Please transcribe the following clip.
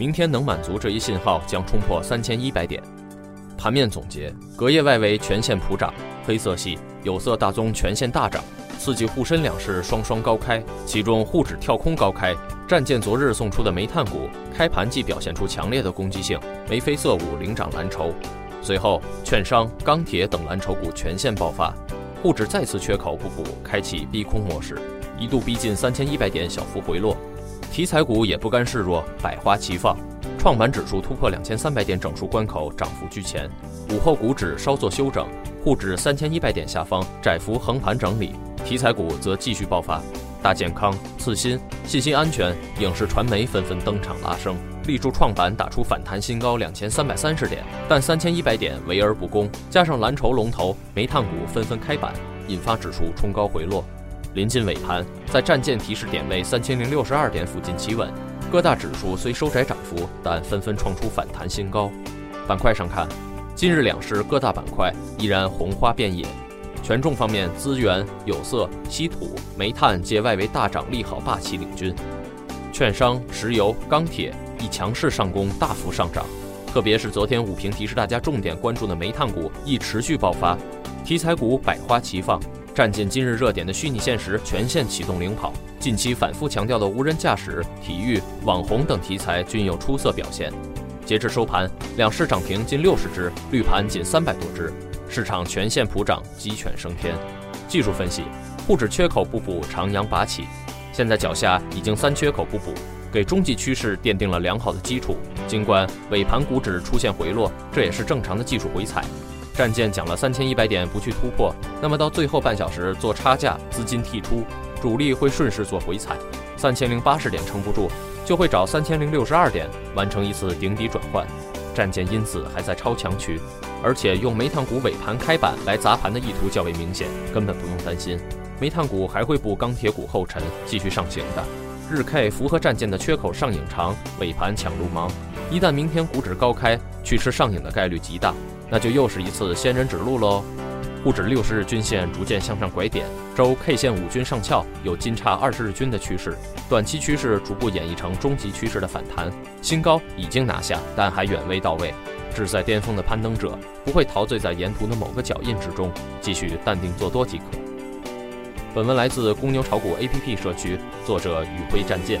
明天能满足这一信号，将冲破三千一百点。盘面总结：隔夜外围全线普涨，黑色系、有色大宗全线大涨，刺激沪深两市双双高开。其中沪指跳空高开，战舰昨日送出的煤炭股开盘即表现出强烈的攻击性，眉飞色舞领涨蓝筹。随后，券商、钢铁等蓝筹股全线爆发，沪指再次缺口不补，开启逼空模式，一度逼近三千一百点，小幅回落。题材股也不甘示弱，百花齐放，创板指数突破两千三百点整数关口，涨幅居前。午后股指稍作休整，沪指三千一百点下方窄幅横盘整理。题材股则继续爆发，大健康、次新、信息安全、影视传媒纷纷登场拉升，力助创板打出反弹新高两千三百三十点。但三千一百点围而不攻，加上蓝筹龙头、煤炭股纷纷开板，引发指数冲高回落。临近尾盘，在战舰提示点位三千零六十二点附近企稳，各大指数虽收窄涨幅，但纷纷创出反弹新高。板块上看，今日两市各大板块依然红花遍野。权重方面，资源、有色、稀土、煤炭皆外围大涨利好霸气领军。券商、石油、钢铁亦强势上攻，大幅上涨。特别是昨天武平提示大家重点关注的煤炭股亦持续爆发，题材股百花齐放。占尽今日热点的虚拟现实全线启动领跑，近期反复强调的无人驾驶、体育、网红等题材均有出色表现。截至收盘，两市涨停近六十只，绿盘仅三百多只，市场全线普涨，鸡犬升天。技术分析，沪指缺口不补，长阳拔起，现在脚下已经三缺口不补，给中继趋势奠定了良好的基础。尽管尾盘股指出现回落，这也是正常的技术回踩。战舰讲了三千一百点不去突破，那么到最后半小时做差价，资金剔出，主力会顺势做回踩，三千零八十点撑不住，就会找三千零六十二点完成一次顶底转换。战舰因此还在超强区，而且用煤炭股尾盘开板来砸盘的意图较为明显，根本不用担心，煤炭股还会步钢铁股后尘继续上行的。日 K 符合战舰的缺口上影长，尾盘抢路忙，一旦明天股指高开，去吃上影的概率极大。那就又是一次仙人指路喽。沪指六十日均线逐渐向上拐点，周 K 线五均上翘，有金叉二十日均的趋势，短期趋势逐步演绎成中级趋势的反弹，新高已经拿下，但还远未到位。志在巅峰的攀登者不会陶醉在沿途的某个脚印之中，继续淡定做多即可。本文来自公牛炒股 APP 社区，作者宇辉战舰。